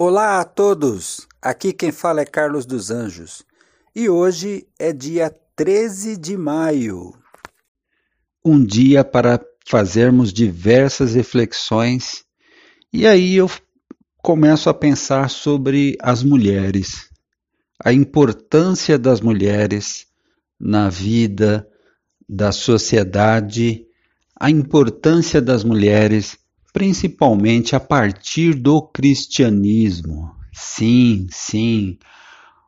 Olá a todos! Aqui quem fala é Carlos dos Anjos e hoje é dia 13 de maio. Um dia para fazermos diversas reflexões e aí eu começo a pensar sobre as mulheres, a importância das mulheres na vida da sociedade, a importância das mulheres principalmente a partir do cristianismo. Sim, sim,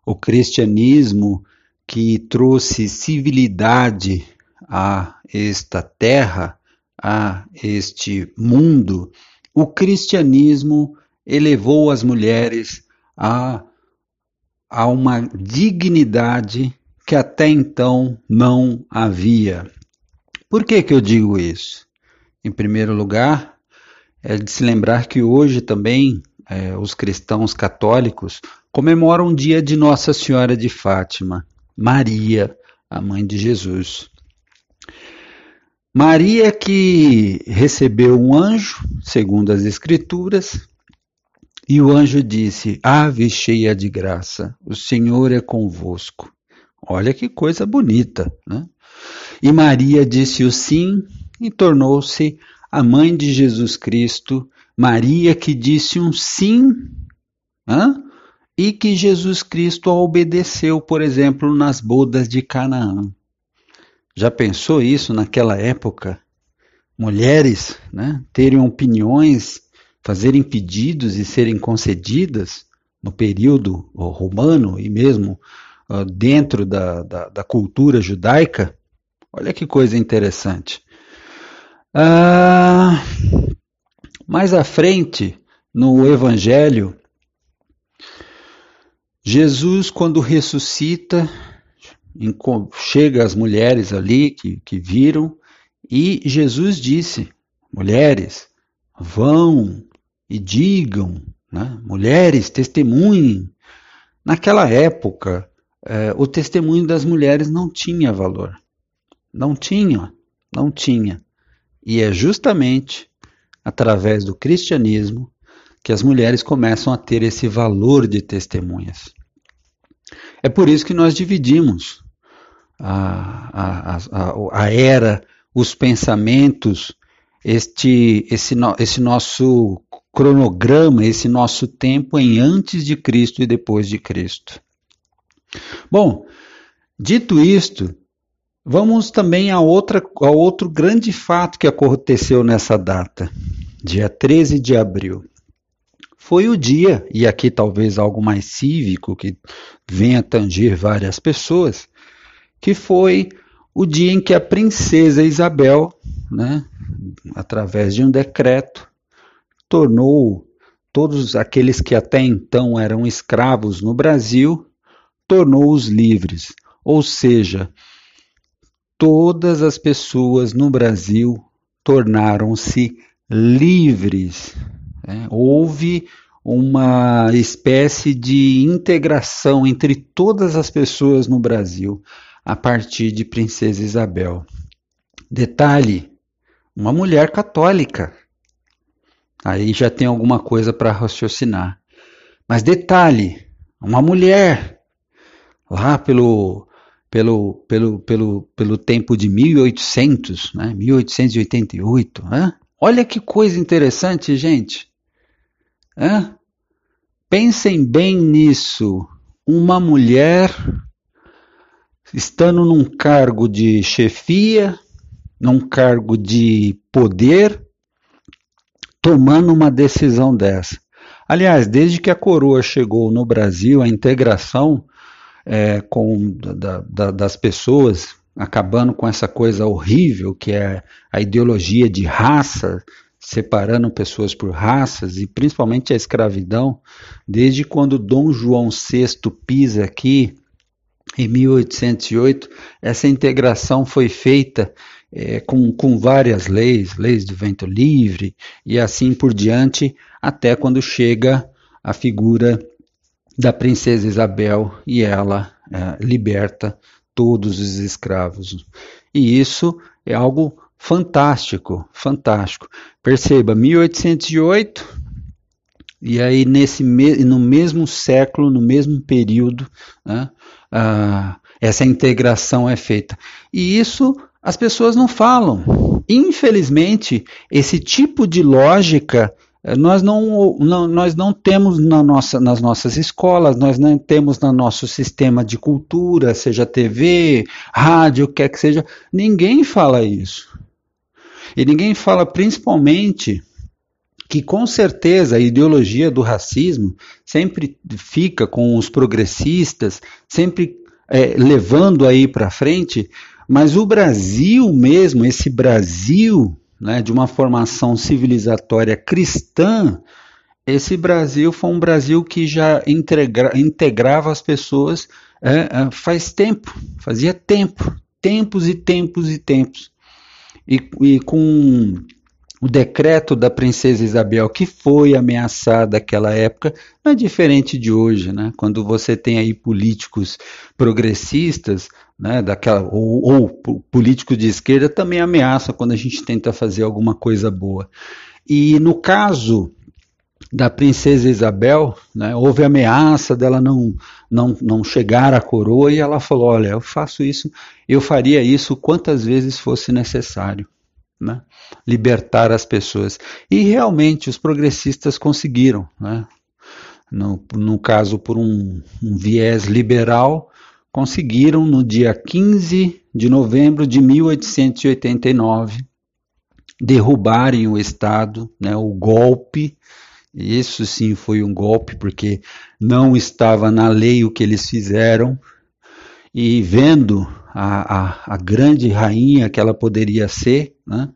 o cristianismo que trouxe civilidade a esta terra, a este mundo, o cristianismo elevou as mulheres a, a uma dignidade que até então não havia. Por que, que eu digo isso? Em primeiro lugar, é de se lembrar que hoje também é, os cristãos católicos comemoram o dia de Nossa Senhora de Fátima, Maria, a mãe de Jesus. Maria que recebeu um anjo, segundo as Escrituras, e o anjo disse: Ave cheia de graça, o Senhor é convosco. Olha que coisa bonita, né? E Maria disse o sim e tornou-se a mãe de Jesus Cristo, Maria que disse um sim, hein? e que Jesus Cristo a obedeceu, por exemplo, nas bodas de Canaã. Já pensou isso naquela época? Mulheres né, terem opiniões, fazerem pedidos e serem concedidas no período romano e mesmo uh, dentro da, da, da cultura judaica? Olha que coisa interessante. Ah, mais à frente, no Evangelho, Jesus, quando ressuscita, chega às mulheres ali que, que viram, e Jesus disse: mulheres, vão e digam, né? mulheres, testemunhem. Naquela época, eh, o testemunho das mulheres não tinha valor. Não tinha, não tinha. E é justamente através do cristianismo que as mulheres começam a ter esse valor de testemunhas. É por isso que nós dividimos a, a, a, a era, os pensamentos, este, esse, esse nosso cronograma, esse nosso tempo em antes de Cristo e depois de Cristo. Bom, dito isto, Vamos também a, outra, a outro grande fato que aconteceu nessa data, dia 13 de abril. Foi o dia, e aqui talvez algo mais cívico que venha tangir várias pessoas, que foi o dia em que a princesa Isabel, né, através de um decreto, tornou todos aqueles que até então eram escravos no Brasil, tornou-os livres. Ou seja, todas as pessoas no Brasil tornaram-se livres. Né? Houve uma espécie de integração entre todas as pessoas no Brasil a partir de Princesa Isabel. Detalhe: uma mulher católica. Aí já tem alguma coisa para raciocinar. Mas detalhe: uma mulher lá pelo pelo, pelo, pelo, pelo tempo de 1800, né? 1888. Né? Olha que coisa interessante, gente. É? Pensem bem nisso. Uma mulher estando num cargo de chefia, num cargo de poder, tomando uma decisão dessa. Aliás, desde que a coroa chegou no Brasil, a integração é, com da, da, das pessoas, acabando com essa coisa horrível que é a ideologia de raça, separando pessoas por raças e principalmente a escravidão, desde quando Dom João VI pisa aqui em 1808, essa integração foi feita é, com, com várias leis, leis do vento livre e assim por diante, até quando chega a figura da princesa Isabel e ela é, liberta todos os escravos. E isso é algo fantástico, fantástico. Perceba, 1808, E aí, nesse no mesmo século, no mesmo período, né, essa integração é feita. E isso as pessoas não falam. Infelizmente, esse tipo de lógica nós não, não, nós não temos na nossa, nas nossas escolas, nós não temos no nosso sistema de cultura, seja TV, rádio, quer que seja. Ninguém fala isso. E ninguém fala principalmente que com certeza a ideologia do racismo sempre fica com os progressistas, sempre é, levando aí para frente, mas o Brasil mesmo, esse Brasil né, de uma formação civilizatória cristã, esse Brasil foi um Brasil que já integra, integrava as pessoas é, é, faz tempo, fazia tempo, tempos e tempos e tempos. E, e com o decreto da princesa Isabel, que foi ameaçada naquela época, não é diferente de hoje, né? Quando você tem aí políticos progressistas, né, daquela, ou, ou políticos de esquerda, também ameaçam quando a gente tenta fazer alguma coisa boa. E no caso da princesa Isabel, né, houve ameaça dela não, não, não chegar à coroa e ela falou: Olha, eu faço isso, eu faria isso quantas vezes fosse necessário né? libertar as pessoas. E realmente os progressistas conseguiram, né? no, no caso por um, um viés liberal, conseguiram no dia 15 de novembro de 1889 derrubarem o Estado, né, o golpe. Isso sim foi um golpe, porque não estava na lei o que eles fizeram. E vendo a, a, a grande rainha que ela poderia ser, né?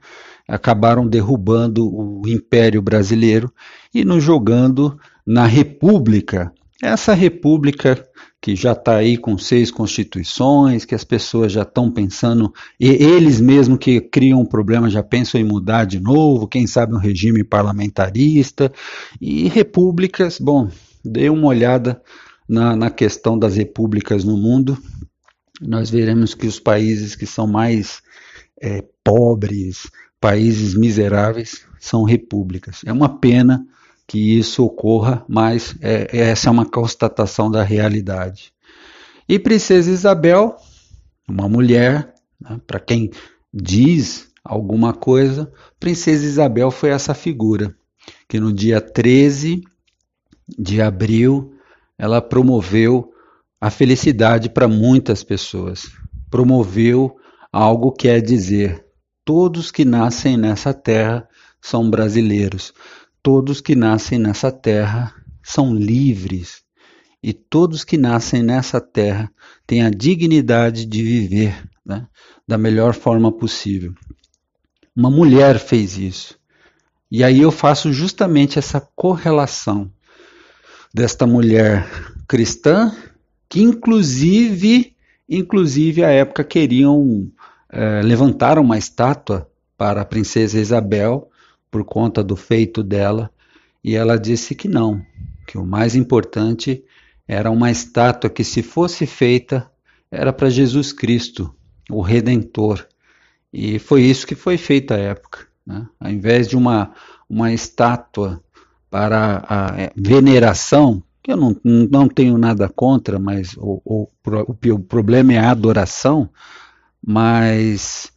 acabaram derrubando o Império Brasileiro e nos jogando na República. Essa República que já está aí com seis constituições, que as pessoas já estão pensando, e eles mesmos que criam um problema já pensam em mudar de novo, quem sabe um regime parlamentarista, e repúblicas, bom, dê uma olhada na, na questão das repúblicas no mundo, nós veremos que os países que são mais é, pobres, países miseráveis, são repúblicas. É uma pena que isso ocorra, mas é, essa é uma constatação da realidade. E Princesa Isabel, uma mulher, né, para quem diz alguma coisa, Princesa Isabel foi essa figura que no dia 13 de abril ela promoveu a felicidade para muitas pessoas. Promoveu algo que é dizer: todos que nascem nessa terra são brasileiros, todos que nascem nessa terra são livres, e todos que nascem nessa terra têm a dignidade de viver né, da melhor forma possível. Uma mulher fez isso. E aí eu faço justamente essa correlação desta mulher cristã que inclusive, inclusive à época queriam é, levantar uma estátua para a princesa Isabel por conta do feito dela, e ela disse que não, que o mais importante era uma estátua que se fosse feita era para Jesus Cristo, o Redentor. E foi isso que foi feito à época. Né? Ao invés de uma, uma estátua para a é, veneração, que eu não, não tenho nada contra, mas o, o, o, problema é a adoração, mas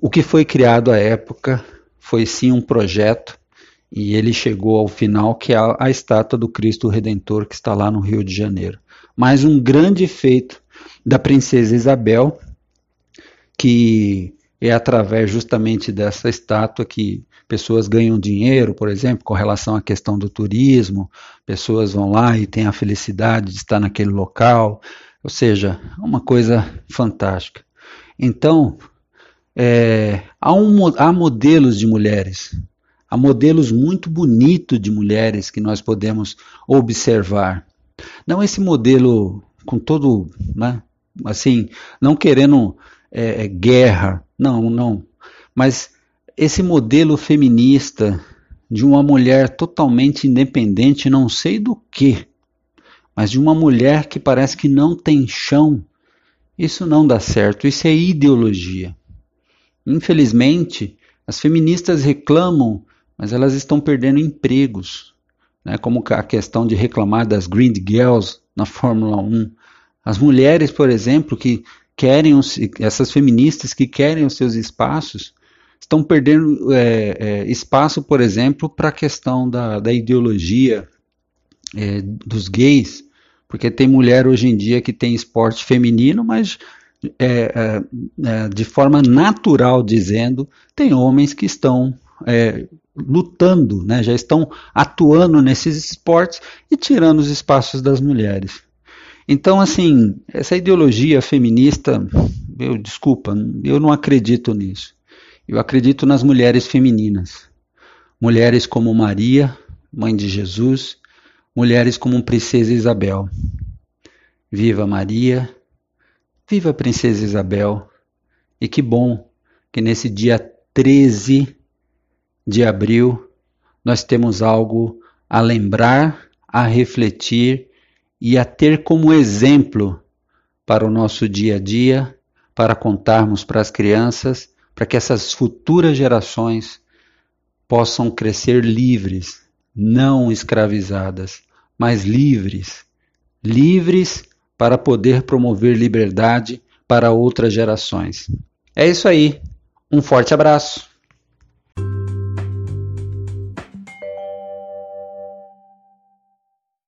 o que foi criado à época foi sim um projeto e ele chegou ao final que é a, a estátua do Cristo Redentor que está lá no Rio de Janeiro. Mas um grande feito da princesa Isabel, que é através justamente dessa estátua que pessoas ganham dinheiro, por exemplo, com relação à questão do turismo, pessoas vão lá e têm a felicidade de estar naquele local, ou seja, uma coisa fantástica. Então, é, há, um, há modelos de mulheres, há modelos muito bonitos de mulheres que nós podemos observar. Não esse modelo com todo, né, assim, não querendo é, guerra, não, não, mas esse modelo feminista de uma mulher totalmente independente, não sei do que, mas de uma mulher que parece que não tem chão, isso não dá certo, isso é ideologia. Infelizmente, as feministas reclamam, mas elas estão perdendo empregos. né, como a questão de reclamar das Green Girls na Fórmula 1. As mulheres, por exemplo, que querem, os, essas feministas que querem os seus espaços, estão perdendo é, é, espaço, por exemplo, para a questão da, da ideologia é, dos gays, porque tem mulher hoje em dia que tem esporte feminino, mas é, é, é, de forma natural dizendo, tem homens que estão lutando, né, já estão atuando nesses esportes e tirando os espaços das mulheres. Então, assim, essa ideologia feminista, eu desculpa, eu não acredito nisso. Eu acredito nas mulheres femininas. Mulheres como Maria, mãe de Jesus, mulheres como Princesa Isabel. Viva Maria, viva a Princesa Isabel. E que bom que nesse dia 13 de abril nós temos algo a lembrar, a refletir e a ter como exemplo para o nosso dia a dia, para contarmos para as crianças, para que essas futuras gerações possam crescer livres, não escravizadas, mas livres, livres para poder promover liberdade para outras gerações. É isso aí. Um forte abraço.